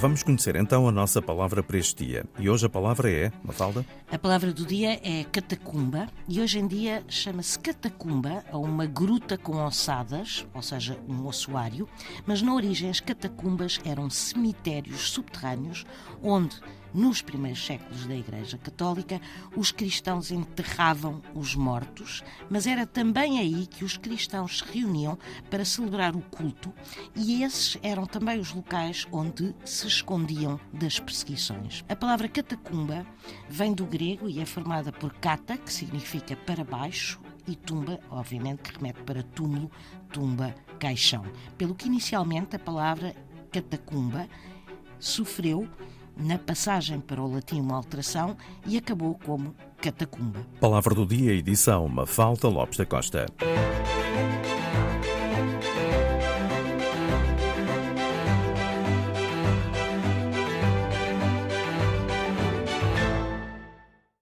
Vamos conhecer então a nossa palavra para este dia. E hoje a palavra é, Mafalda? A palavra do dia é catacumba e hoje em dia chama-se catacumba a uma gruta com ossadas, ou seja, um ossuário, mas na origem as catacumbas eram cemitérios subterrâneos onde nos primeiros séculos da Igreja Católica, os cristãos enterravam os mortos, mas era também aí que os cristãos se reuniam para celebrar o culto, e esses eram também os locais onde se escondiam das perseguições. A palavra catacumba vem do grego e é formada por kata, que significa para baixo, e tumba, obviamente, que remete para túmulo, tumba, caixão. Pelo que inicialmente a palavra catacumba sofreu na passagem para o latim uma alteração e acabou como catacumba. Palavra do dia, edição Mafalda Lopes da Costa.